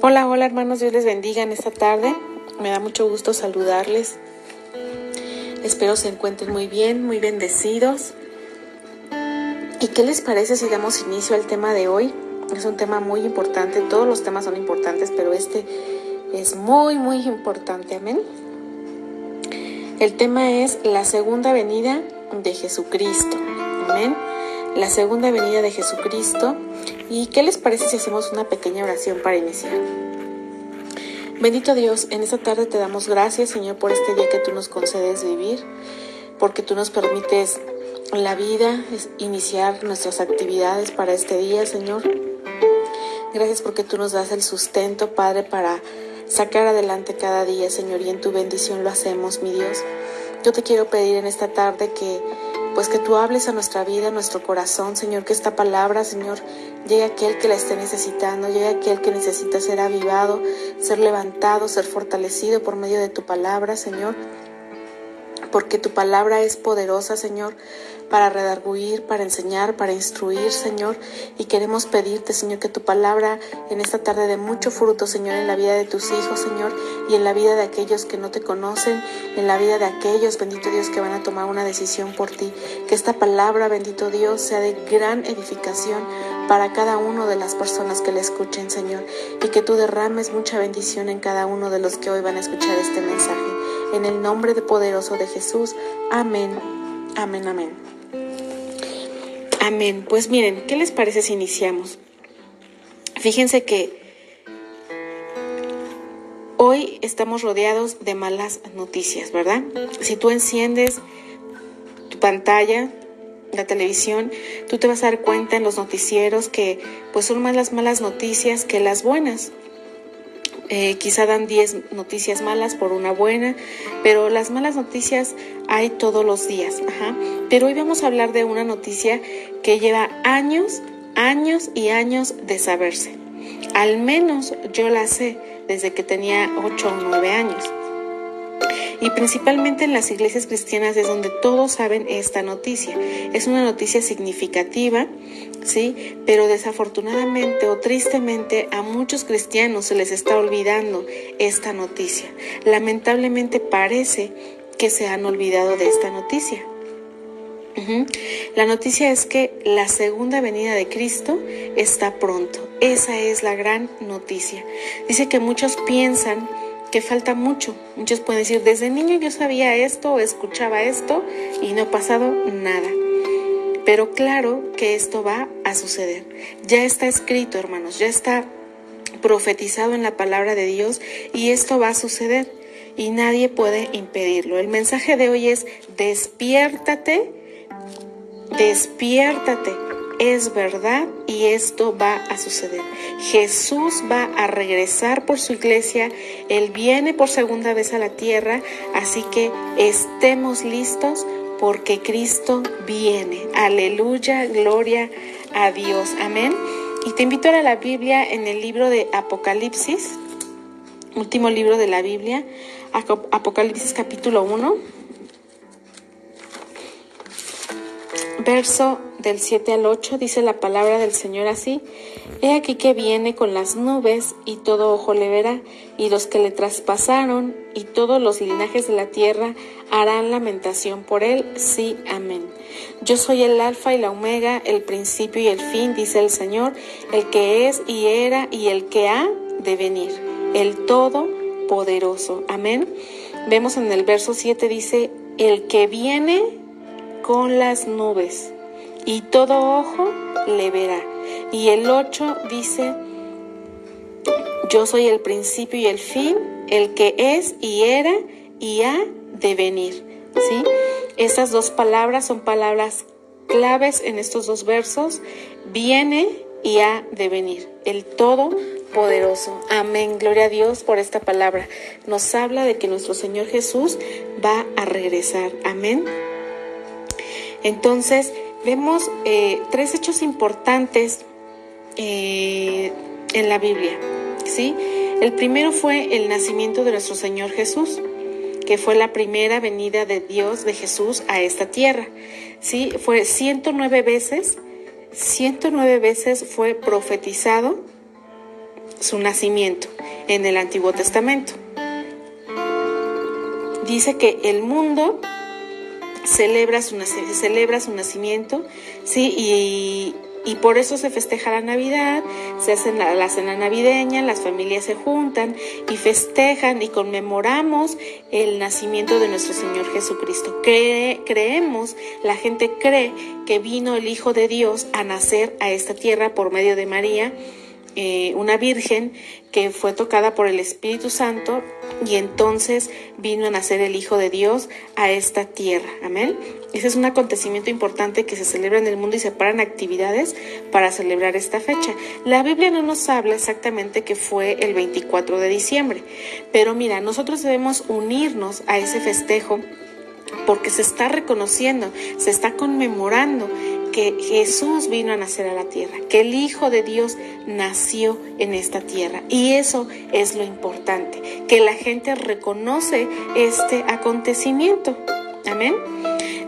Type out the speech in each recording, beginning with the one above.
Hola, hola hermanos, Dios les bendiga en esta tarde. Me da mucho gusto saludarles. Espero se encuentren muy bien, muy bendecidos. ¿Y qué les parece si damos inicio al tema de hoy? Es un tema muy importante, todos los temas son importantes, pero este es muy, muy importante, amén. El tema es la segunda venida de Jesucristo, amén. La segunda venida de Jesucristo ¿Y qué les parece si hacemos una pequeña oración para iniciar? Bendito Dios, en esta tarde te damos gracias, Señor, por este día que tú nos concedes vivir, porque tú nos permites la vida, iniciar nuestras actividades para este día, Señor. Gracias porque tú nos das el sustento, Padre, para sacar adelante cada día, Señor, y en tu bendición lo hacemos, mi Dios. Yo te quiero pedir en esta tarde que pues que tú hables a nuestra vida, a nuestro corazón, Señor, que esta palabra, Señor, llegue a aquel que la esté necesitando, llegue a aquel que necesita ser avivado, ser levantado, ser fortalecido por medio de tu palabra, Señor. Porque tu palabra es poderosa, Señor, para redarguir, para enseñar, para instruir, Señor. Y queremos pedirte, Señor, que tu palabra en esta tarde dé mucho fruto, Señor, en la vida de tus hijos, Señor, y en la vida de aquellos que no te conocen, en la vida de aquellos, bendito Dios, que van a tomar una decisión por ti. Que esta palabra, bendito Dios, sea de gran edificación para cada uno de las personas que le escuchen, Señor, y que tú derrames mucha bendición en cada uno de los que hoy van a escuchar este mensaje. En el nombre de poderoso de Jesús. Amén. Amén, amén. Amén. Pues miren, ¿qué les parece si iniciamos? Fíjense que hoy estamos rodeados de malas noticias, ¿verdad? Si tú enciendes tu pantalla, la televisión, tú te vas a dar cuenta en los noticieros que pues son más las malas noticias que las buenas. Eh, quizá dan 10 noticias malas por una buena, pero las malas noticias hay todos los días. Pero hoy vamos a hablar de una noticia que lleva años, años y años de saberse. Al menos yo la sé desde que tenía 8 o 9 años y principalmente en las iglesias cristianas es donde todos saben esta noticia. Es una noticia significativa, ¿sí? Pero desafortunadamente o tristemente a muchos cristianos se les está olvidando esta noticia. Lamentablemente parece que se han olvidado de esta noticia. La noticia es que la segunda venida de Cristo está pronto. Esa es la gran noticia. Dice que muchos piensan que falta mucho. Muchos pueden decir, desde niño yo sabía esto escuchaba esto y no ha pasado nada. Pero claro que esto va a suceder. Ya está escrito, hermanos, ya está profetizado en la palabra de Dios y esto va a suceder y nadie puede impedirlo. El mensaje de hoy es despiértate, despiértate es verdad y esto va a suceder. Jesús va a regresar por su iglesia, Él viene por segunda vez a la tierra, así que estemos listos porque Cristo viene. Aleluya, gloria a Dios. Amén. Y te invito a la Biblia en el libro de Apocalipsis, último libro de la Biblia, Apocalipsis capítulo 1 verso del 7 al 8 dice la palabra del Señor así, He aquí que viene con las nubes y todo ojo le verá, y los que le traspasaron y todos los linajes de la tierra harán lamentación por él, sí, amén. Yo soy el alfa y la omega, el principio y el fin, dice el Señor, el que es y era y el que ha de venir, el todopoderoso, amén. Vemos en el verso 7 dice, el que viene con las nubes, y todo ojo le verá. Y el 8 dice, yo soy el principio y el fin, el que es y era y ha de venir. ¿Sí? Estas dos palabras son palabras claves en estos dos versos. Viene y ha de venir. El Todopoderoso. Amén. Gloria a Dios por esta palabra. Nos habla de que nuestro Señor Jesús va a regresar. Amén. Entonces, vemos eh, tres hechos importantes eh, en la Biblia. ¿sí? El primero fue el nacimiento de nuestro Señor Jesús, que fue la primera venida de Dios, de Jesús, a esta tierra. ¿sí? Fue 109 veces, 109 veces fue profetizado su nacimiento en el Antiguo Testamento. Dice que el mundo celebra su, celebra su nacimiento, ¿sí? Y, y por eso se festeja la Navidad, se hace la, cena navideña, las familias se juntan y festejan y conmemoramos el nacimiento de nuestro Señor Jesucristo. creemos, la gente cree que vino el Hijo de Dios a nacer a esta tierra por medio de María eh, una virgen que fue tocada por el Espíritu Santo y entonces vino a nacer el Hijo de Dios a esta tierra. Amén. Ese es un acontecimiento importante que se celebra en el mundo y se paran actividades para celebrar esta fecha. La Biblia no nos habla exactamente que fue el 24 de diciembre, pero mira, nosotros debemos unirnos a ese festejo porque se está reconociendo, se está conmemorando que Jesús vino a nacer a la tierra, que el Hijo de Dios nació en esta tierra. Y eso es lo importante, que la gente reconoce este acontecimiento. Amén.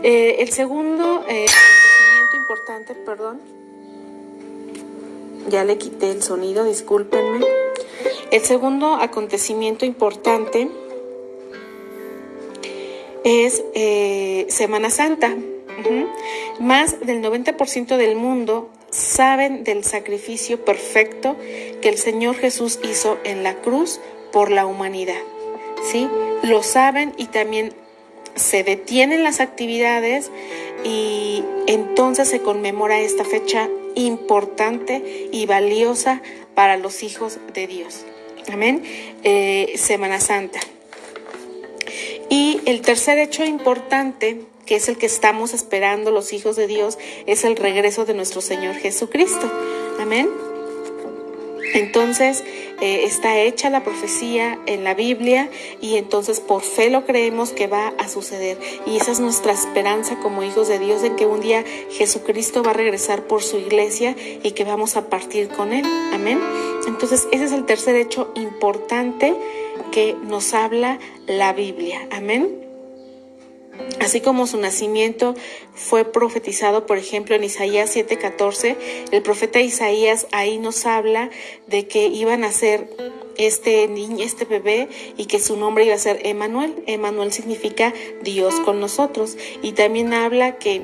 Eh, el segundo eh, acontecimiento importante, perdón, ya le quité el sonido, discúlpenme. El segundo acontecimiento importante es eh, Semana Santa. Más del 90% del mundo saben del sacrificio perfecto que el Señor Jesús hizo en la cruz por la humanidad. ¿Sí? Lo saben y también se detienen las actividades y entonces se conmemora esta fecha importante y valiosa para los hijos de Dios. Amén. Eh, Semana Santa. Y el tercer hecho importante que es el que estamos esperando los hijos de Dios, es el regreso de nuestro Señor Jesucristo. Amén. Entonces eh, está hecha la profecía en la Biblia y entonces por fe lo creemos que va a suceder. Y esa es nuestra esperanza como hijos de Dios en que un día Jesucristo va a regresar por su iglesia y que vamos a partir con Él. Amén. Entonces ese es el tercer hecho importante que nos habla la Biblia. Amén. Así como su nacimiento fue profetizado, por ejemplo, en Isaías 7:14, el profeta Isaías ahí nos habla de que iba a nacer este niño, este bebé, y que su nombre iba a ser Emanuel. Emanuel significa Dios con nosotros. Y también habla que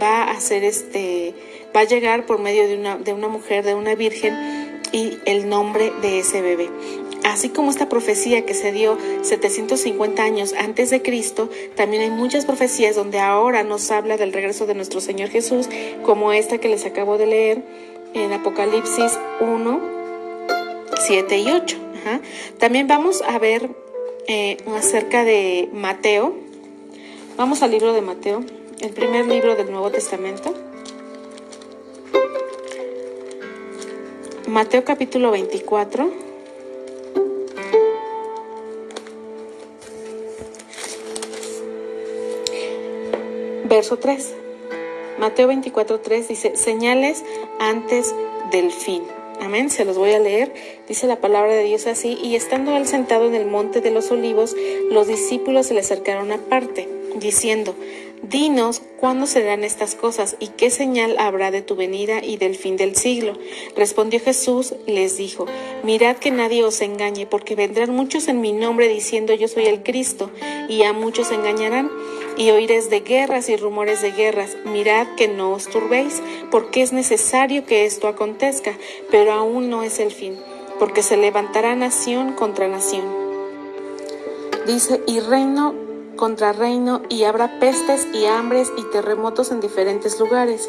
va a ser este, va a llegar por medio de una, de una mujer, de una virgen, y el nombre de ese bebé. Así como esta profecía que se dio 750 años antes de Cristo, también hay muchas profecías donde ahora nos habla del regreso de nuestro Señor Jesús, como esta que les acabo de leer en Apocalipsis 1, 7 y 8. También vamos a ver eh, acerca de Mateo. Vamos al libro de Mateo, el primer libro del Nuevo Testamento. Mateo capítulo 24 Verso 3. Mateo 24, 3 dice, señales antes del fin. Amén, se los voy a leer. Dice la palabra de Dios así, y estando él sentado en el monte de los olivos, los discípulos se le acercaron aparte, diciendo, Dinos cuándo serán estas cosas y qué señal habrá de tu venida y del fin del siglo. Respondió Jesús, les dijo, mirad que nadie os engañe, porque vendrán muchos en mi nombre diciendo yo soy el Cristo, y a muchos engañarán. Y oiréis de guerras y rumores de guerras. Mirad que no os turbéis, porque es necesario que esto acontezca, pero aún no es el fin, porque se levantará nación contra nación. Dice, y reino contra reino y habrá pestes y hambres y terremotos en diferentes lugares.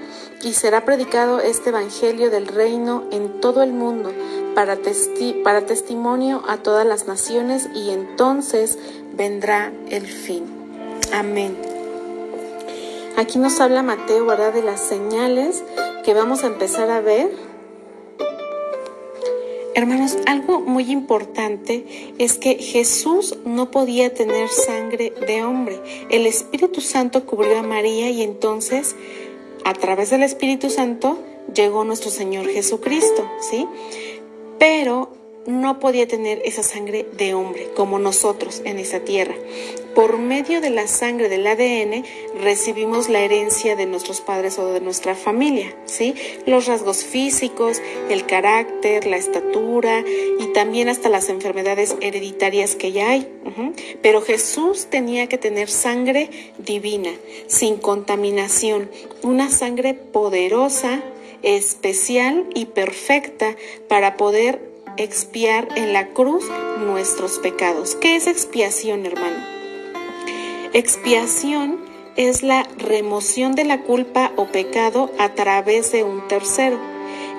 y será predicado este Evangelio del reino en todo el mundo para, para testimonio a todas las naciones y entonces vendrá el fin. Amén. Aquí nos habla Mateo, ¿verdad? De las señales que vamos a empezar a ver Hermanos, algo muy importante es que Jesús no podía tener sangre de hombre. El Espíritu Santo cubrió a María y entonces, a través del Espíritu Santo, llegó nuestro Señor Jesucristo, ¿sí? Pero no podía tener esa sangre de hombre como nosotros en esa tierra. Por medio de la sangre del ADN recibimos la herencia de nuestros padres o de nuestra familia, ¿sí? Los rasgos físicos, el carácter, la estatura y también hasta las enfermedades hereditarias que ya hay. Pero Jesús tenía que tener sangre divina, sin contaminación, una sangre poderosa, especial y perfecta para poder expiar en la cruz nuestros pecados. ¿Qué es expiación, hermano? Expiación es la remoción de la culpa o pecado a través de un tercero.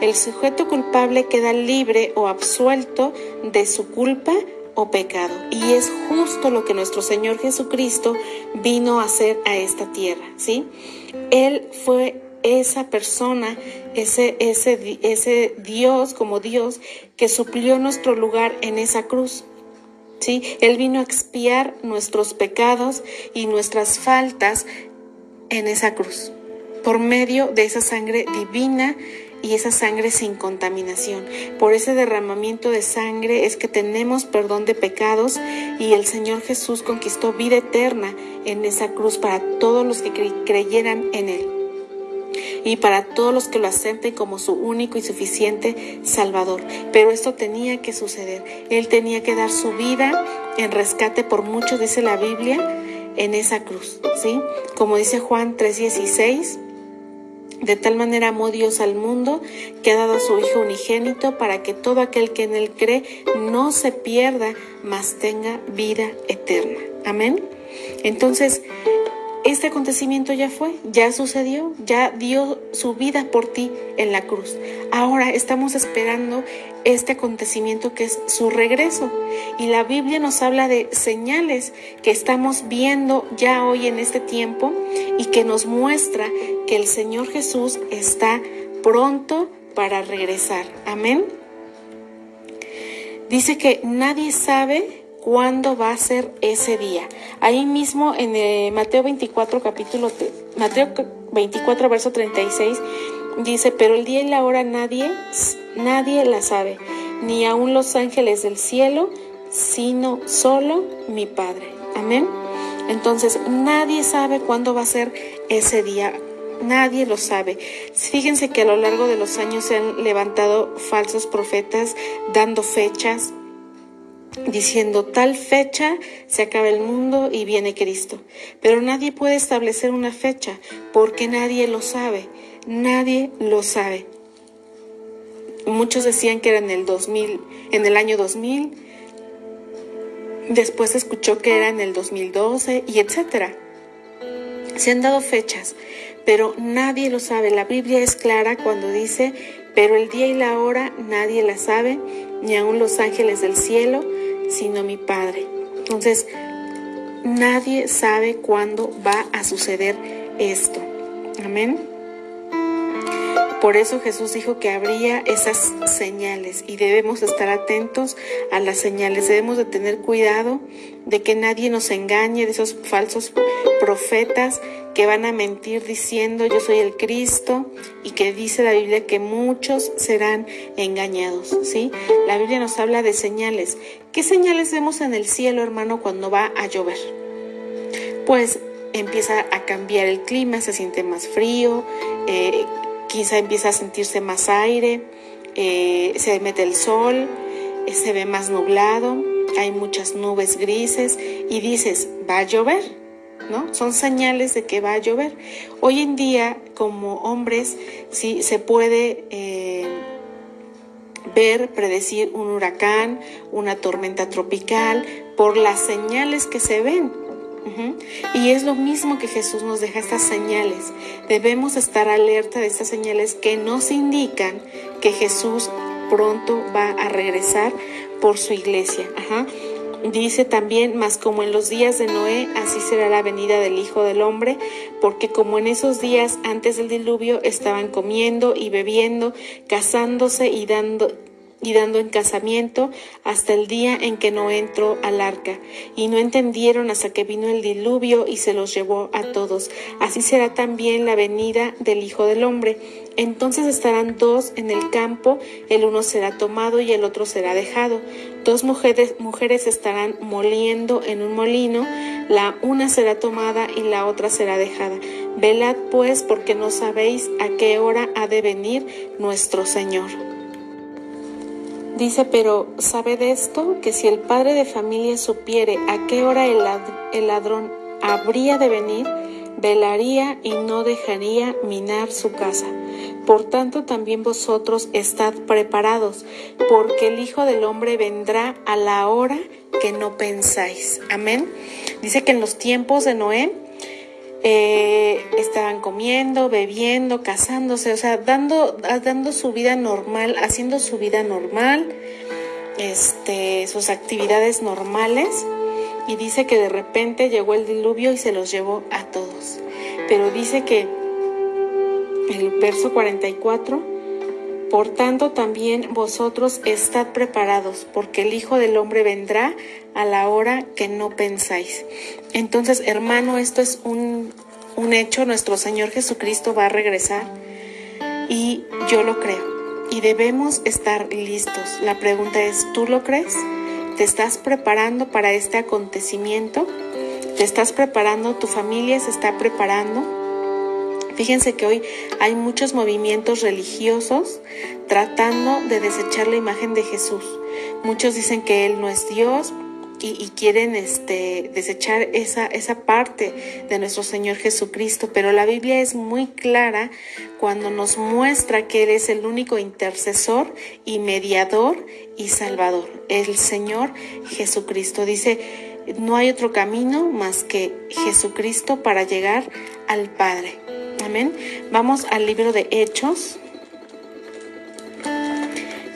El sujeto culpable queda libre o absuelto de su culpa o pecado. Y es justo lo que nuestro Señor Jesucristo vino a hacer a esta tierra, ¿sí? Él fue esa persona, ese, ese, ese Dios como Dios que suplió nuestro lugar en esa cruz. ¿Sí? Él vino a expiar nuestros pecados y nuestras faltas en esa cruz, por medio de esa sangre divina y esa sangre sin contaminación. Por ese derramamiento de sangre es que tenemos perdón de pecados y el Señor Jesús conquistó vida eterna en esa cruz para todos los que creyeran en Él y para todos los que lo acepten como su único y suficiente Salvador. Pero esto tenía que suceder. Él tenía que dar su vida en rescate por muchos, dice la Biblia, en esa cruz, ¿sí? Como dice Juan 3:16, de tal manera amó Dios al mundo que ha dado a su Hijo unigénito para que todo aquel que en él cree no se pierda, mas tenga vida eterna. Amén. Entonces, este acontecimiento ya fue, ya sucedió, ya dio su vida por ti en la cruz. Ahora estamos esperando este acontecimiento que es su regreso. Y la Biblia nos habla de señales que estamos viendo ya hoy en este tiempo y que nos muestra que el Señor Jesús está pronto para regresar. Amén. Dice que nadie sabe cuándo va a ser ese día. Ahí mismo en eh, Mateo 24, capítulo, Mateo 24, verso 36, dice, pero el día y la hora nadie, nadie la sabe, ni aun los ángeles del cielo, sino solo mi Padre. Amén. Entonces, nadie sabe cuándo va a ser ese día. Nadie lo sabe. Fíjense que a lo largo de los años se han levantado falsos profetas dando fechas, diciendo tal fecha se acaba el mundo y viene Cristo. Pero nadie puede establecer una fecha porque nadie lo sabe, nadie lo sabe. Muchos decían que era en el 2000, en el año 2000, después escuchó que era en el 2012 y etcétera. Se han dado fechas, pero nadie lo sabe. La Biblia es clara cuando dice, pero el día y la hora nadie la sabe, ni aun los ángeles del cielo, sino mi Padre. Entonces, nadie sabe cuándo va a suceder esto. Amén. Por eso Jesús dijo que habría esas señales y debemos estar atentos a las señales. Debemos de tener cuidado de que nadie nos engañe de esos falsos profetas que van a mentir diciendo yo soy el Cristo y que dice la Biblia que muchos serán engañados, ¿sí? La Biblia nos habla de señales. ¿Qué señales vemos en el cielo, hermano, cuando va a llover? Pues empieza a cambiar el clima, se siente más frío, eh, quizá empieza a sentirse más aire, eh, se mete el sol, eh, se ve más nublado, hay muchas nubes grises y dices, va a llover, Son señales de que va a llover. Hoy en día, como hombres, sí se puede eh, ver, predecir un huracán, una tormenta tropical, por las señales que se ven. Y es lo mismo que Jesús nos deja estas señales. Debemos estar alerta de estas señales que nos indican que Jesús pronto va a regresar por su iglesia. Dice también, más como en los días de Noé, así será la venida del Hijo del Hombre, porque como en esos días antes del diluvio estaban comiendo y bebiendo, casándose y dando y dando en casamiento hasta el día en que no entró al arca. Y no entendieron hasta que vino el diluvio y se los llevó a todos. Así será también la venida del Hijo del Hombre. Entonces estarán dos en el campo, el uno será tomado y el otro será dejado. Dos mujeres, mujeres estarán moliendo en un molino, la una será tomada y la otra será dejada. Velad pues porque no sabéis a qué hora ha de venir nuestro Señor. Dice, pero sabed esto, que si el padre de familia supiere a qué hora el ladrón habría de venir, velaría y no dejaría minar su casa. Por tanto, también vosotros estad preparados, porque el Hijo del Hombre vendrá a la hora que no pensáis. Amén. Dice que en los tiempos de Noé eh, estaban comiendo, bebiendo, casándose, o sea, dando, dando su vida normal, haciendo su vida normal, este, sus actividades normales. Y dice que de repente llegó el diluvio y se los llevó a todos. Pero dice que el verso 44, por tanto también vosotros estad preparados, porque el Hijo del Hombre vendrá a la hora que no pensáis. Entonces, hermano, esto es un, un hecho, nuestro Señor Jesucristo va a regresar y yo lo creo. Y debemos estar listos. La pregunta es, ¿tú lo crees? ¿Te estás preparando para este acontecimiento? ¿Te estás preparando? ¿Tu familia se está preparando? Fíjense que hoy hay muchos movimientos religiosos tratando de desechar la imagen de Jesús. Muchos dicen que Él no es Dios, y, quieren este, desechar esa, esa parte de nuestro Señor Jesucristo, pero la Biblia es muy clara cuando nos muestra que Él es el único intercesor y mediador y salvador, el Señor Jesucristo. Dice, no hay otro camino más que Jesucristo para llegar al Padre. Amén. Vamos al libro de Hechos,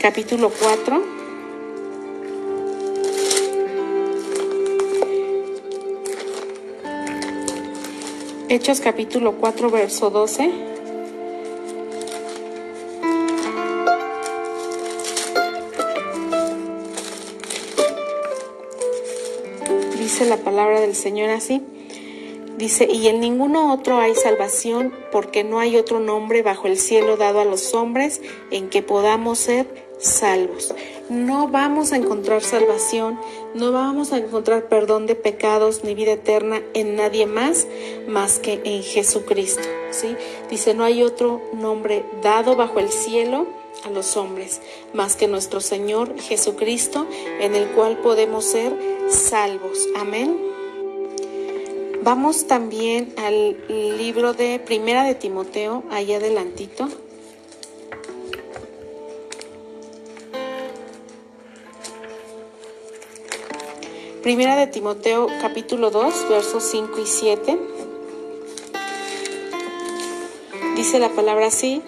capítulo 4. Hechos capítulo 4, verso 12. Dice la palabra del Señor así. Dice, y en ninguno otro hay salvación, porque no hay otro nombre bajo el cielo dado a los hombres en que podamos ser salvos no vamos a encontrar salvación, no vamos a encontrar perdón de pecados ni vida eterna en nadie más más que en Jesucristo. ¿sí? Dice, no hay otro nombre dado bajo el cielo a los hombres más que nuestro Señor Jesucristo, en el cual podemos ser salvos. Amén. Vamos también al libro de Primera de Timoteo, ahí adelantito. Primera de Timoteo capítulo 2 versos 5 y 7. Dice la palabra así,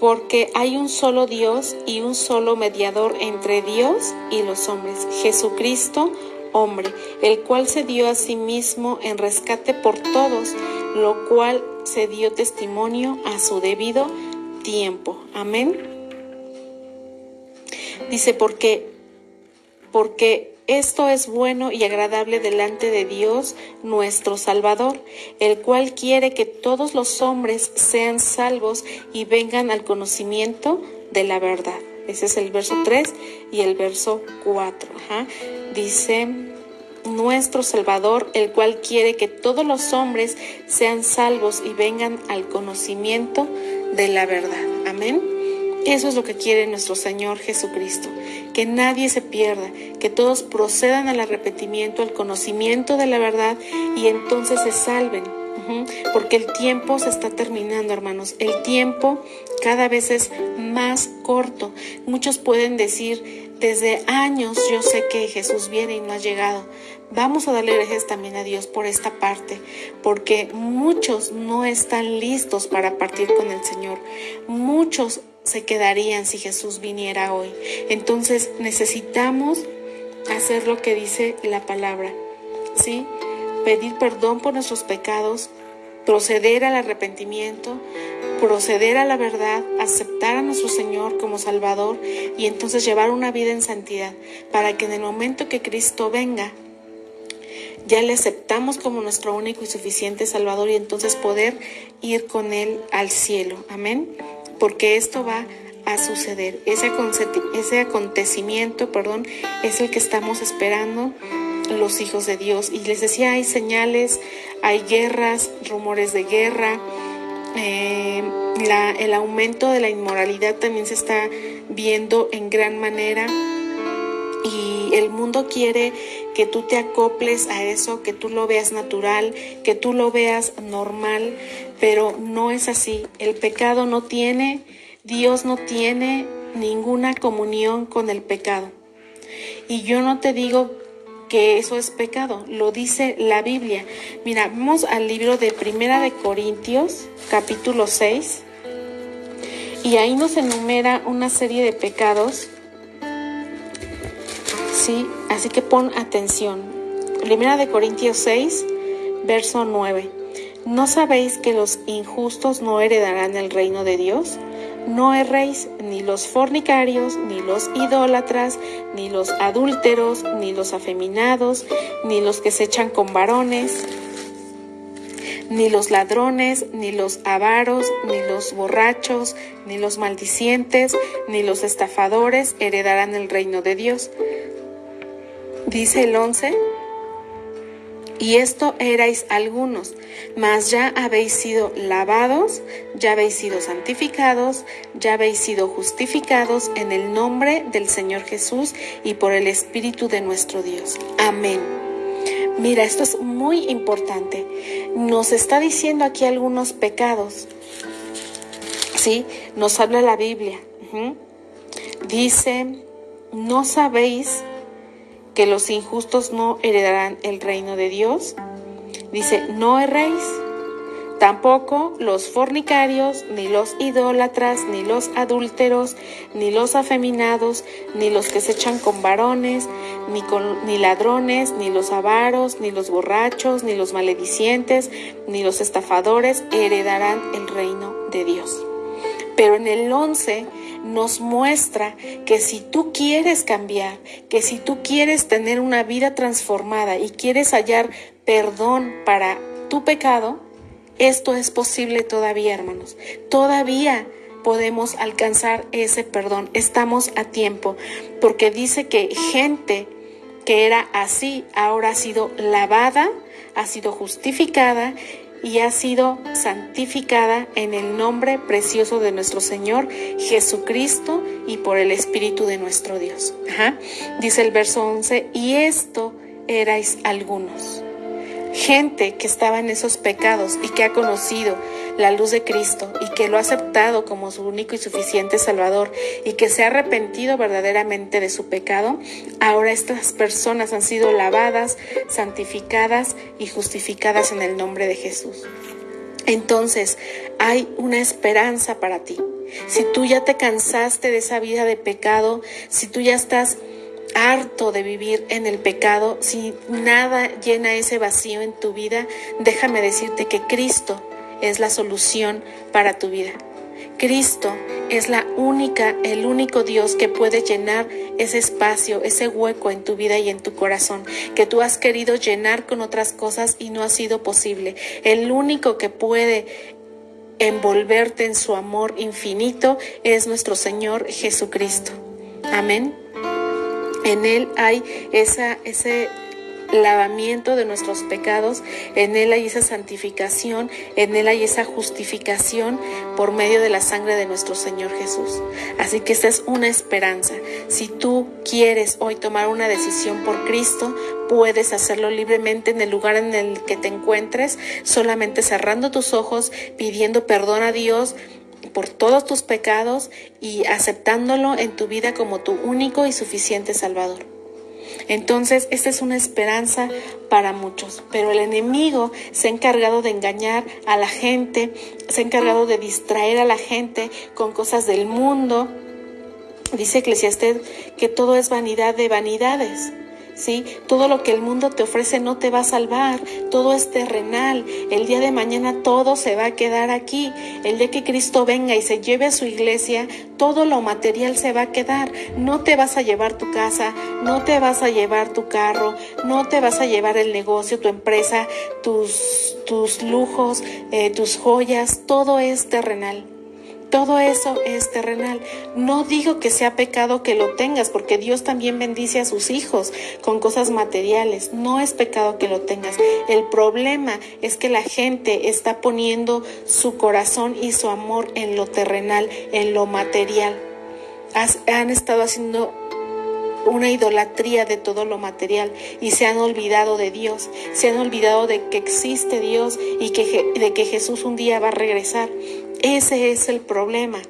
porque hay un solo Dios y un solo mediador entre Dios y los hombres, Jesucristo, hombre, el cual se dio a sí mismo en rescate por todos, lo cual se dio testimonio a su debido tiempo. Amén. Dice, porque, porque esto es bueno y agradable delante de Dios nuestro Salvador, el cual quiere que todos los hombres sean salvos y vengan al conocimiento de la verdad. Ese es el verso 3 y el verso 4. Dice nuestro Salvador, el cual quiere que todos los hombres sean salvos y vengan al conocimiento de la verdad. Amén. Eso es lo que quiere nuestro Señor Jesucristo, que nadie se pierda, que todos procedan al arrepentimiento, al conocimiento de la verdad y entonces se salven. Porque el tiempo se está terminando, hermanos. El tiempo cada vez es más corto. Muchos pueden decir, desde años yo sé que Jesús viene y no ha llegado. Vamos a darle gracias también a Dios por esta parte, porque muchos no están listos para partir con el Señor. Muchos se quedarían si Jesús viniera hoy. Entonces necesitamos hacer lo que dice la palabra, ¿sí? Pedir perdón por nuestros pecados, proceder al arrepentimiento, proceder a la verdad, aceptar a nuestro Señor como Salvador y entonces llevar una vida en santidad para que en el momento que Cristo venga, ya le aceptamos como nuestro único y suficiente Salvador y entonces poder ir con Él al cielo. Amén. Porque esto va a suceder. Ese, acontecimiento, perdón, es el que estamos esperando los hijos de Dios. Y les decía, hay señales, hay guerras, rumores de guerra. Eh, el aumento de la inmoralidad también se está viendo en gran manera y el mundo quiere que tú te acoples a eso, que tú lo veas natural, que tú lo veas normal, pero no es así. El pecado no tiene, Dios no tiene ninguna comunión con el pecado. Y yo no te digo que eso es pecado, lo dice la Biblia. Mira, vamos al libro de Primera de Corintios, capítulo 6, y ahí nos enumera una serie de pecados Sí, así que pon atención. Primera de Corintios 6, verso 9. ¿No sabéis que los injustos no heredarán el reino de Dios? No erréis ni los fornicarios, ni los idólatras, ni los adúlteros, ni los afeminados, ni los que se echan con varones, ni los ladrones, ni los avaros, ni los borrachos, ni los maldicientes, ni los estafadores heredarán el reino de Dios Dice el 11, y esto erais algunos, mas ya habéis sido lavados, ya habéis sido santificados, ya habéis sido justificados en el nombre del Señor Jesús y por el Espíritu de nuestro Dios. Amén. Mira, esto es muy importante. Nos está diciendo aquí algunos pecados. ¿Sí? Nos habla la Biblia. Dice, no sabéis que los injustos no heredarán el reino de Dios. Dice, no erréis. Tampoco los fornicarios, ni los idólatras, ni los adúlteros, ni los afeminados, ni los que se echan con varones, ni, con, ni ladrones, ni los avaros, ni los borrachos, ni los maledicientes, ni los estafadores heredarán el reino de Dios. Pero en el 11 nos muestra que si tú quieres cambiar, que si tú quieres tener una vida transformada y quieres hallar perdón para tu pecado, esto es posible todavía, hermanos. Todavía podemos alcanzar ese perdón. Estamos a tiempo, porque dice que gente que era así ahora ha sido lavada, ha sido justificada y ha sido santificada en el nombre precioso de nuestro Señor Jesucristo y por el Espíritu de nuestro Dios. Dice el verso 11, y esto erais algunos gente que estaba en esos pecados y que ha conocido la luz de Cristo y que lo ha aceptado como su único y suficiente Salvador y que se ha arrepentido verdaderamente de su pecado, ahora estas personas han sido lavadas, santificadas y justificadas en el nombre de Jesús. Entonces hay una esperanza para ti. Si tú ya te cansaste de esa vida de pecado, si tú ya estás harto de vivir en el pecado, si nada llena ese vacío en tu vida, déjame decirte que Cristo es la solución para tu vida. Cristo es la única, el único Dios que puede llenar ese espacio, ese hueco en tu vida y en tu corazón, que tú has querido llenar con otras cosas y no ha sido posible. El único que puede envolverte en su amor infinito es nuestro Señor Jesucristo. Amén. En Él hay esa, ese lavamiento de nuestros pecados, en Él hay esa santificación, en Él hay esa justificación por medio de la sangre de nuestro Señor Jesús. Así que esta es una esperanza. Si tú quieres hoy tomar una decisión por Cristo, puedes hacerlo libremente en el lugar en el que te encuentres, solamente cerrando tus ojos, pidiendo perdón a Dios por todos tus pecados y aceptándolo en tu vida como tu único y suficiente Salvador. Entonces, esta es una esperanza para muchos, pero el enemigo se ha encargado de engañar a la gente, se ha encargado de distraer a la gente con cosas del mundo. Dice Eclesiastés que todo es vanidad de vanidades ¿sí? Todo lo que el mundo te ofrece no te va a salvar, todo es terrenal. El día de mañana todo se va a quedar aquí. El día que Cristo venga y se lleve a su iglesia, todo lo material se va a quedar. No te vas a llevar tu casa, no te vas a llevar tu carro, no te vas a llevar el negocio, tu empresa, tus, tus lujos, eh, tus joyas, todo es terrenal. Todo eso es terrenal. No digo que sea pecado que lo tengas, porque Dios también bendice a sus hijos con cosas materiales. No es pecado que lo tengas. El problema es que la gente está poniendo su corazón y su amor en lo terrenal, en lo material. han estado haciendo una idolatría de todo lo material y se han olvidado de Dios, se han olvidado de que existe Dios y de que Jesús un día va a regresar. Ese es el problema.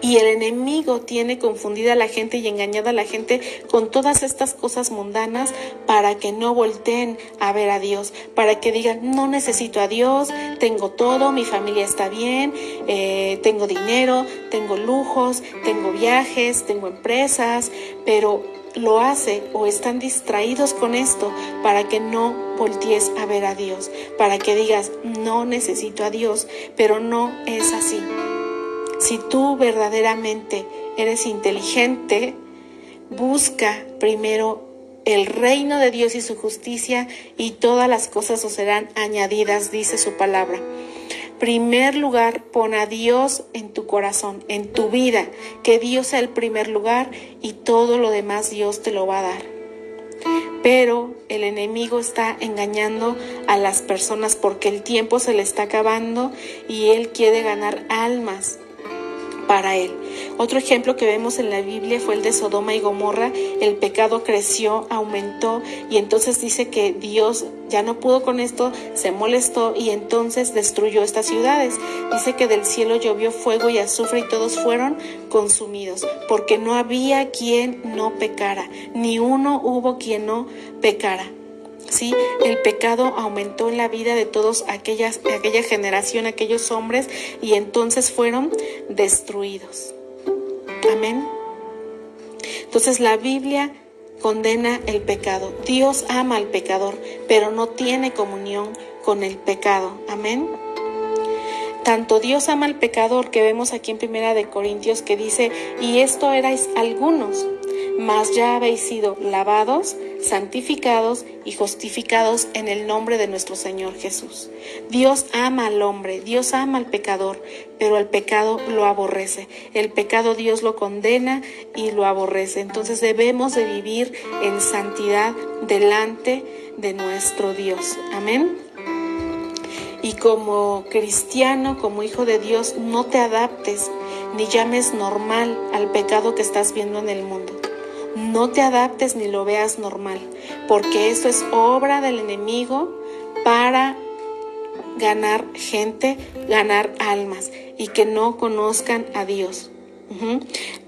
Y el enemigo tiene confundida a la gente y engañada a la gente con todas estas cosas mundanas para que no volteen a ver a Dios, para que digan, no necesito a Dios, tengo todo, mi familia está bien, eh, tengo dinero, tengo lujos, tengo viajes, tengo empresas, pero lo hace o están distraídos con esto para que no voltees a ver a Dios, para que digas, no necesito a Dios, pero no es así. Si tú verdaderamente eres inteligente, busca primero el reino de Dios y su justicia y todas las cosas os serán añadidas, dice su palabra primer lugar, pon a Dios en tu corazón, en tu vida, que Dios sea el primer lugar y todo lo demás Dios te lo va a dar. Pero el enemigo está engañando a las personas porque el tiempo se le está acabando y él quiere ganar almas para él. Otro ejemplo que vemos en la Biblia fue el de Sodoma y Gomorra. El pecado creció, aumentó y entonces dice que Dios ya no pudo con esto, se molestó y entonces destruyó estas ciudades. Dice que del cielo llovió fuego y azufre y todos fueron consumidos, porque no había quien no pecara, ni uno hubo quien no pecara. ¿Sí? El pecado aumentó en la vida de todos aquellas, aquella generación, aquellos hombres, y entonces fueron destruidos. Amén. Entonces la Biblia condena el pecado. Dios ama al pecador, pero no tiene comunión con el pecado. Amén. Tanto Dios ama al pecador que vemos aquí en Primera de Corintios que dice, y esto erais algunos, mas ya habéis sido lavados, santificados y justificados en el nombre de nuestro Señor Jesús. Dios ama al hombre, Dios ama al pecador, pero el pecado lo aborrece. El pecado Dios lo condena y lo aborrece. Entonces debemos de vivir en santidad delante de nuestro Dios. Amén. Y como cristiano, como hijo de Dios, no te adaptes ni llames normal al pecado que estás viendo en el mundo. No te adaptes ni lo veas normal, porque eso es obra del enemigo para ganar gente, ganar almas y que no conozcan a Dios.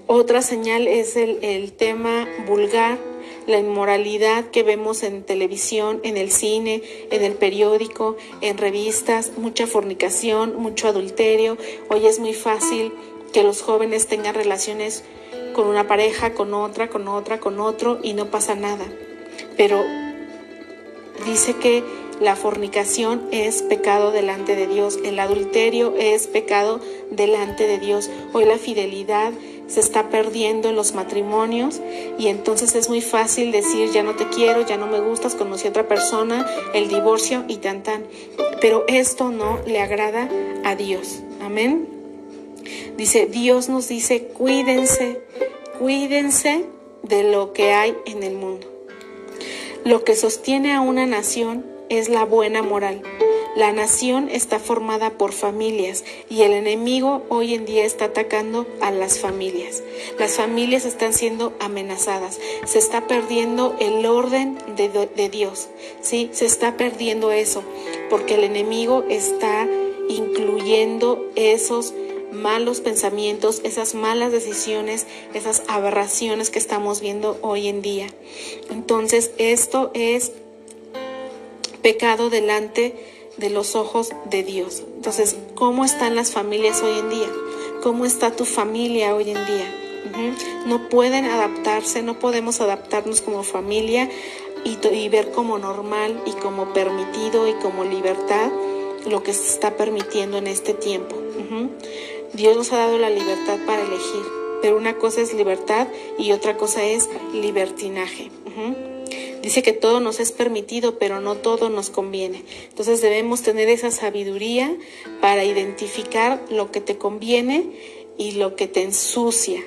Otra señal es el, el tema vulgar, la inmoralidad que vemos en televisión, en el cine, en el periódico, en revistas, mucha fornicación, mucho adulterio. Hoy es muy fácil que los jóvenes tengan relaciones con una pareja, con otra, con otra, con otro y no pasa nada. Pero dice que la fornicación es pecado delante de Dios, el adulterio es pecado delante de Dios. Hoy la fidelidad se está perdiendo en los matrimonios y entonces es muy fácil decir ya no te quiero, ya no me gustas, conocí a otra persona, el divorcio y tan tan. Pero esto no le agrada a Dios. Amén. Dice, Dios nos dice, cuídense, cuídense de lo que hay en el mundo. Lo que sostiene a una nación es la buena moral. La nación está formada por familias y el enemigo hoy en día está atacando a las familias. Las familias están siendo amenazadas. Se está perdiendo el orden de, Dios. ¿sí? Se está perdiendo eso porque el enemigo está incluyendo esos malos pensamientos, esas malas decisiones, esas aberraciones que estamos viendo hoy en día. Entonces, esto es pecado delante de los ojos de Dios. Entonces, ¿cómo están las familias hoy en día? ¿Cómo está tu familia hoy en día? No pueden adaptarse, no podemos adaptarnos como familia y, ver como normal y como permitido y como libertad lo que se está permitiendo en este tiempo. Dios nos ha dado la libertad para elegir, pero una cosa es libertad y otra cosa es libertinaje. Dice que todo nos es permitido, pero no todo nos conviene. Entonces debemos tener esa sabiduría para identificar lo que te conviene y lo que te ensucia,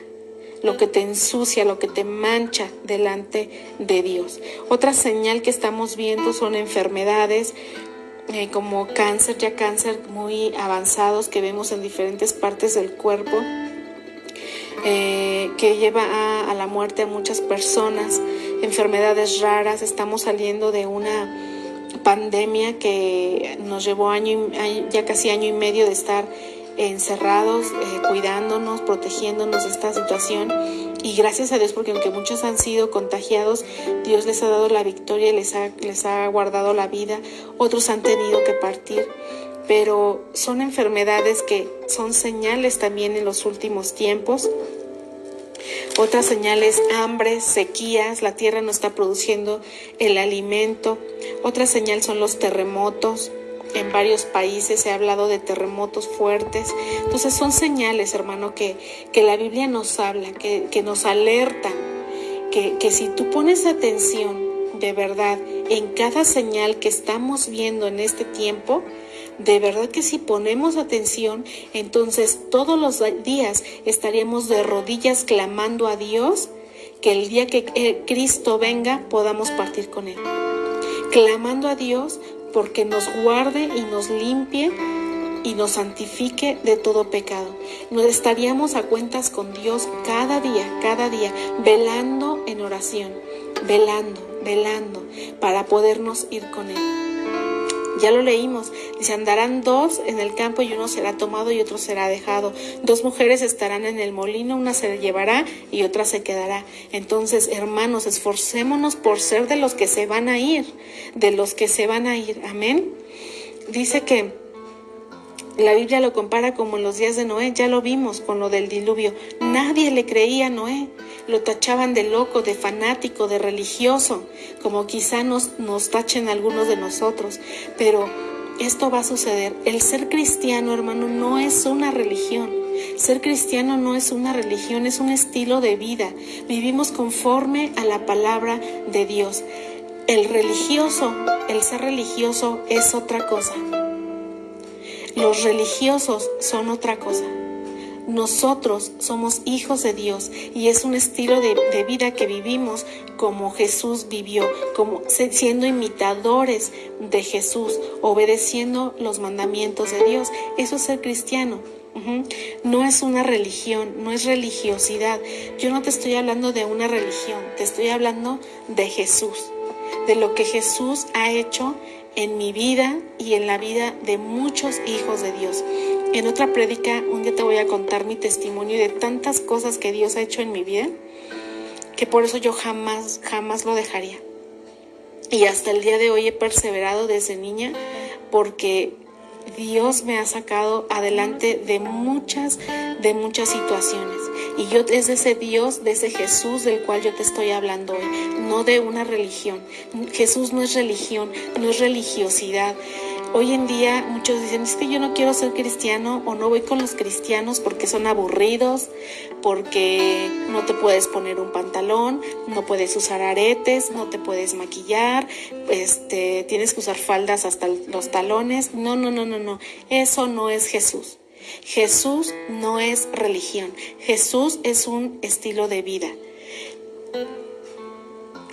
lo que te ensucia, lo que te mancha delante de Dios. Otra señal que estamos viendo son enfermedades eh, como cáncer, ya cáncer muy avanzados que vemos en diferentes partes del cuerpo, eh, que lleva a, la muerte a muchas personas, enfermedades raras, estamos saliendo de una pandemia que nos llevó año ya casi año y medio de estar encerrados, eh, cuidándonos, protegiéndonos de esta situación. Y gracias a Dios, porque aunque muchos han sido contagiados, Dios les ha dado la victoria les ha, les ha guardado la vida. Otros han tenido que partir. Pero son enfermedades que son señales también en los últimos tiempos. Otras señales, hambre, sequías, la tierra no está produciendo el alimento. Otra señal son los terremotos, en varios países se ha hablado de terremotos fuertes. Entonces son señales, hermano, que, que la Biblia nos habla, que, que nos alerta, que, que si tú pones atención de verdad en cada señal que estamos viendo en este tiempo, de verdad que si ponemos atención, entonces todos los días estaríamos de rodillas clamando a Dios que el día que Cristo venga podamos partir con Él. Clamando a Dios porque nos guarde y nos limpie y nos santifique de todo pecado. Nos estaríamos a cuentas con Dios cada día, cada día, velando en oración, velando, velando, para podernos ir con Él. Ya lo leímos. Dice, andarán dos en el campo y uno será tomado y otro será dejado. Dos mujeres estarán en el molino, una se llevará y otra se quedará. Entonces, hermanos, esforcémonos por ser de los que se van a ir, de los que se van a ir. Amén. Dice que la Biblia lo compara como en los días de Noé, ya lo vimos con lo del diluvio. Nadie le creía a Noé, lo tachaban de loco, de fanático, de religioso, como quizá nos, nos tachen algunos de nosotros. Pero esto va a suceder. El ser cristiano, hermano, no es una religión. Ser cristiano no es una religión, es un estilo de vida. Vivimos conforme a la palabra de Dios. El religioso, el ser religioso es otra cosa. Los religiosos son otra cosa. Nosotros somos hijos de Dios y es un estilo de, vida que vivimos como Jesús vivió, como siendo imitadores de Jesús, obedeciendo los mandamientos de Dios. Eso es ser cristiano. No es una religión, no es religiosidad. Yo no te estoy hablando de una religión, te estoy hablando de Jesús, de lo que Jesús ha hecho en mi vida y en la vida de muchos hijos de Dios. En otra prédica, un día te voy a contar mi testimonio de tantas cosas que Dios ha hecho en mi vida, que por eso yo jamás, jamás lo dejaría. Y hasta el día de hoy he perseverado desde niña porque Dios me ha sacado adelante de muchas, de muchas situaciones. Y yo es de ese Dios, de ese Jesús del cual yo te estoy hablando hoy, no de una religión. Jesús no es religión, no es religiosidad. Hoy en día muchos dicen, es que yo no quiero ser cristiano o no voy con los cristianos porque son aburridos, porque no te puedes poner un pantalón, no puedes usar aretes, no te puedes maquillar, este, tienes que usar faldas hasta los talones. No, no, no, no, no. Eso no es Jesús. Jesús no es religión. Jesús es un estilo de vida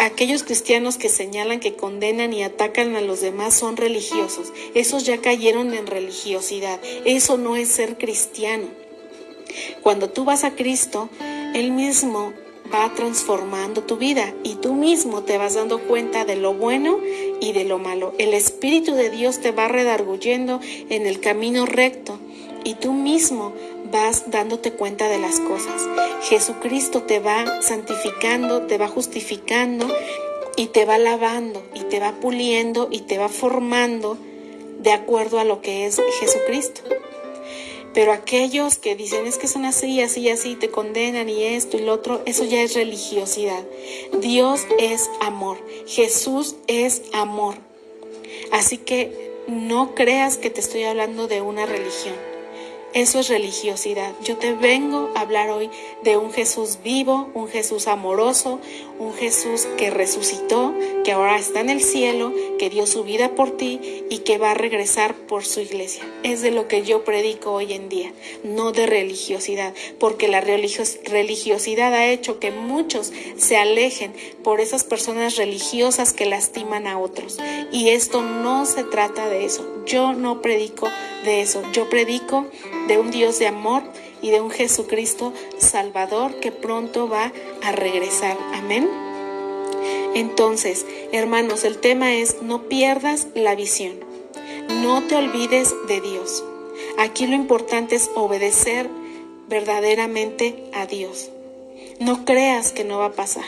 aquellos cristianos que señalan, que condenan y atacan a los demás son religiosos. Esos ya cayeron en religiosidad. Eso no es ser cristiano. Cuando tú vas a Cristo, Él mismo va transformando tu vida y tú mismo te vas dando cuenta de lo bueno y de lo malo. El Espíritu de Dios te va redarguyendo en el camino recto y tú mismo vas dándote cuenta de las cosas. Jesucristo te va santificando, te va justificando y te va lavando y te va puliendo y te va formando de acuerdo a lo que es Jesucristo. Pero aquellos que dicen es que son así, así, así, te condenan y esto y lo otro, eso ya es religiosidad. Dios es amor, Jesús es amor. Así que no creas que te estoy hablando de una religión. Eso es religiosidad. Yo te vengo a hablar hoy de un Jesús vivo, un Jesús amoroso, un Jesús que resucitó, que ahora está en el cielo, que dio su vida por ti y que va a regresar por su iglesia. Es de lo que yo predico hoy en día, no de religiosidad, porque la religiosidad ha hecho que muchos se alejen por esas personas religiosas que lastiman a otros. Y esto no se trata de eso. Yo no predico de eso. Yo predico de un Dios de amor y de un Jesucristo Salvador que pronto va a regresar. Amén. Entonces, hermanos, el tema es no pierdas la visión. No te olvides de Dios. Aquí lo importante es obedecer verdaderamente a Dios. No creas que no va a pasar.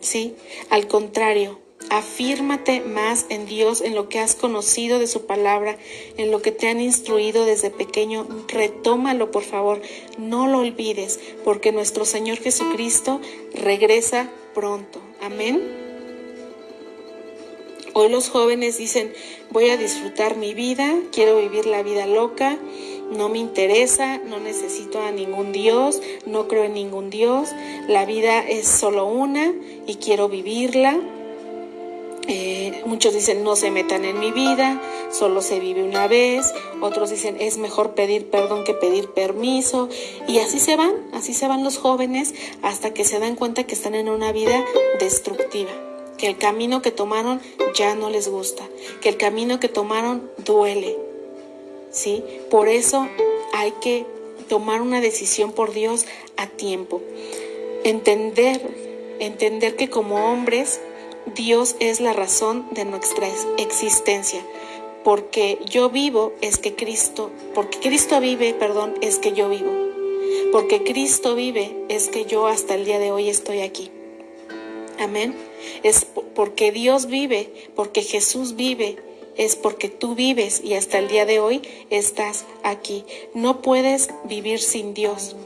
¿Sí? Al contrario, Afírmate más en Dios, en lo que has conocido de su palabra, en lo que te han instruido desde pequeño. Retómalo, por favor. No lo olvides, porque nuestro Señor Jesucristo regresa pronto. Amén. Hoy los jóvenes dicen, voy a disfrutar mi vida, quiero vivir la vida loca, no me interesa, no necesito a ningún Dios, no creo en ningún Dios, la vida es solo una y quiero vivirla. Eh, muchos dicen no se metan en mi vida, solo se vive una vez, otros dicen es mejor pedir perdón que pedir permiso y así se van, así se van los jóvenes hasta que se dan cuenta que están en una vida destructiva, que el camino que tomaron ya no les gusta, que el camino que tomaron duele. ¿Sí? Por eso hay que tomar una decisión por Dios a tiempo. Entender, entender que como hombres Dios es la razón de nuestra existencia. Porque yo vivo es que Cristo, porque Cristo vive, perdón, es que yo vivo. Porque Cristo vive es que yo hasta el día de hoy estoy aquí. Amén. Es porque Dios vive, porque Jesús vive, es porque tú vives y hasta el día de hoy estás aquí. No puedes vivir sin Dios.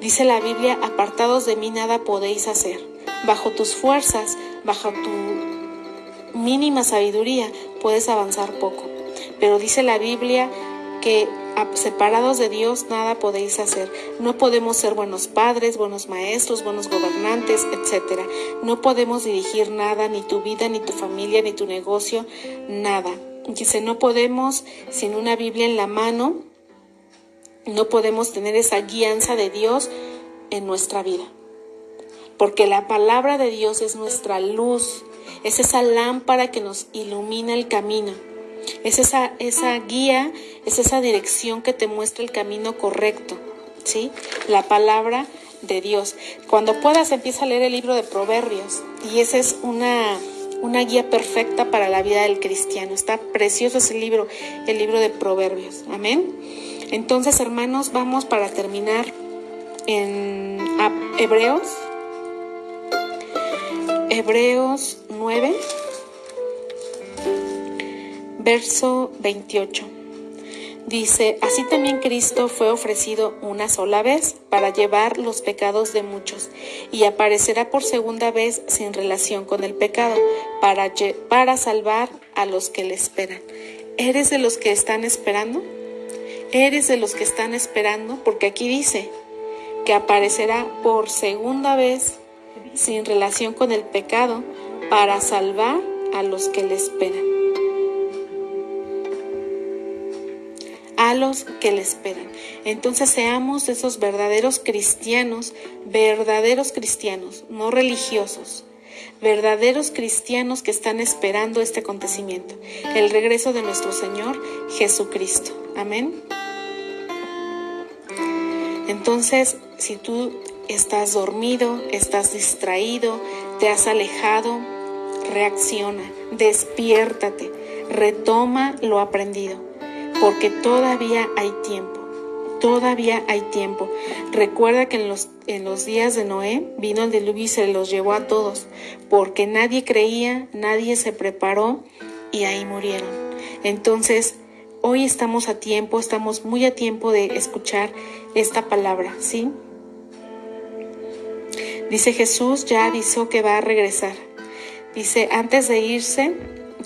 Dice la Biblia, apartados de mí nada podéis hacer. Bajo tus fuerzas bajo tu mínima sabiduría puedes avanzar poco. Pero dice la Biblia que separados de Dios nada podéis hacer. No podemos ser buenos padres, buenos maestros, buenos gobernantes, etc. No podemos dirigir nada, ni tu vida, ni tu familia, ni tu negocio, nada. Dice, no podemos sin una Biblia en la mano, no podemos tener esa guianza de Dios en nuestra vida porque la palabra de Dios es nuestra luz, es esa lámpara que nos ilumina el camino, es esa, esa guía, es esa dirección que te muestra el camino correcto, ¿sí? La palabra de Dios. Cuando puedas empieza a leer el libro de Proverbios y esa es una, una guía perfecta para la vida del cristiano. Está precioso ese libro, el libro de Proverbios. Amén. Entonces, hermanos, vamos para terminar en Hebreos Hebreos 9, verso 28. Dice, así también Cristo fue ofrecido una sola vez para llevar los pecados de muchos y aparecerá por segunda vez sin relación con el pecado para, para salvar a los que le esperan. ¿Eres de los que están esperando? ¿Eres de los que están esperando? Porque aquí dice que aparecerá por segunda vez sin relación con el pecado para salvar a los que le esperan. A los que le esperan. Entonces seamos esos verdaderos cristianos, verdaderos cristianos, no religiosos, verdaderos cristianos que están esperando este acontecimiento, el regreso de nuestro Señor Jesucristo. Amén. Entonces, si tú estás dormido, estás distraído, te has alejado, reacciona, despiértate, retoma lo aprendido, porque todavía hay tiempo, todavía hay tiempo. Recuerda que en los, en los días de Noé vino el diluvio y se los llevó a todos, porque nadie creía, nadie se preparó y ahí murieron. Entonces, hoy estamos a tiempo, estamos muy a tiempo de escuchar esta palabra, ¿sí? Dice Jesús ya avisó que va a regresar. Dice, antes de irse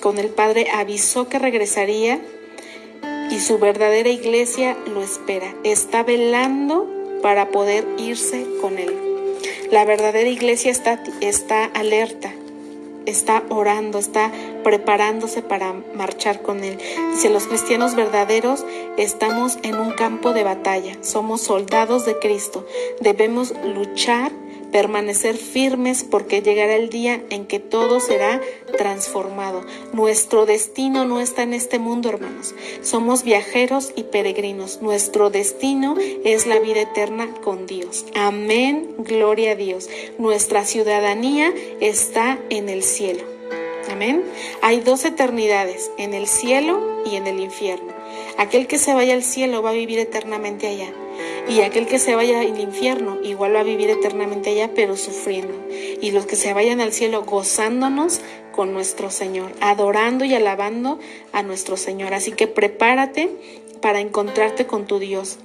con el Padre avisó que regresaría y su verdadera iglesia lo espera. Está velando para poder irse con él. La verdadera iglesia está, está alerta, está orando, está preparándose para marchar con Él. Dice, los cristianos verdaderos estamos en un campo de batalla, somos soldados de Cristo, debemos luchar permanecer firmes porque llegará el día en que todo será transformado. Nuestro destino no está en este mundo, hermanos. Somos viajeros y peregrinos. Nuestro destino es la vida eterna con Dios. Amén, gloria a Dios. Nuestra ciudadanía está en el cielo. Amén. Hay dos eternidades, en el cielo y en el infierno. Aquel que se vaya al cielo va a vivir eternamente allá. Y aquel que se vaya al infierno igual va a vivir eternamente allá, pero sufriendo. Y los que se vayan al cielo gozándonos con nuestro Señor, adorando y alabando a nuestro Señor. Así que prepárate para encontrarte con tu Dios,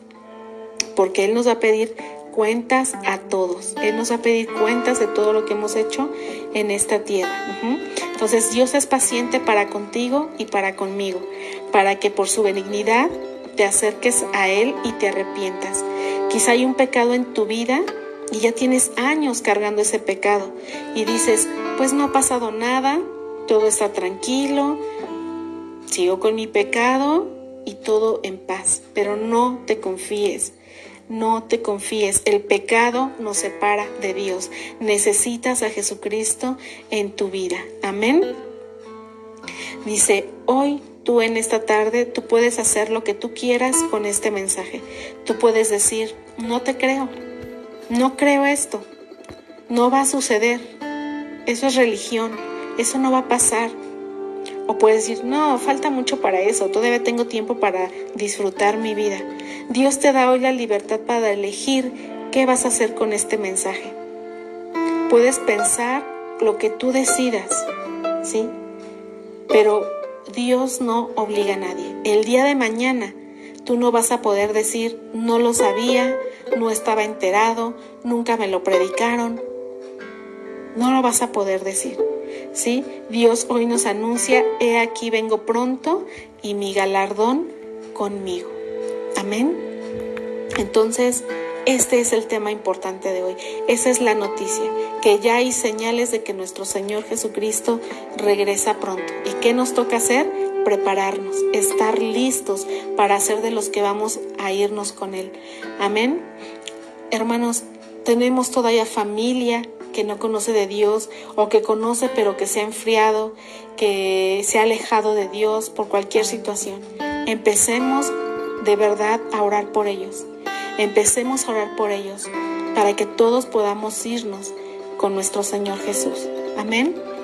porque Él nos va a pedir cuentas a todos. Él nos va a pedir cuentas de todo lo que hemos hecho en esta tierra. Entonces Dios es paciente para contigo y para conmigo, para que por su benignidad te acerques a Él y te arrepientas. Quizá hay un pecado en tu vida y ya tienes años cargando ese pecado y dices, pues no ha pasado nada, todo está tranquilo, sigo con mi pecado y todo en paz, pero no te confíes. No te confíes, el pecado nos separa de Dios. Necesitas a Jesucristo en tu vida. Amén. Dice, hoy Tú en esta tarde, tú puedes hacer lo que tú quieras con este mensaje. Tú puedes decir, no te creo, no creo esto, no va a suceder, eso es religión, eso no va a pasar. O puedes decir, no, falta mucho para eso, todavía tengo tiempo para disfrutar mi vida. Dios te da hoy la libertad para elegir qué vas a hacer con este mensaje. Puedes pensar lo que tú decidas, ¿sí? Pero Dios no obliga a nadie. El día de mañana tú no vas a poder decir, no lo sabía, no estaba enterado, nunca me lo predicaron. No lo vas a poder decir. ¿Sí? Dios hoy nos anuncia, he aquí vengo pronto y mi galardón conmigo. Amén. Entonces, este es el tema importante de hoy. Esa es la noticia, que ya hay señales de que nuestro Señor Jesucristo regresa pronto. ¿Y qué nos toca hacer? Prepararnos, estar listos para ser de los que vamos a irnos con Él. Amén. Hermanos, tenemos todavía familia que no conoce de Dios o que conoce pero que se ha enfriado, que se ha alejado de Dios por cualquier situación. Empecemos de verdad a orar por ellos Empecemos a orar por ellos para que todos podamos irnos con nuestro Señor Jesús. Amén.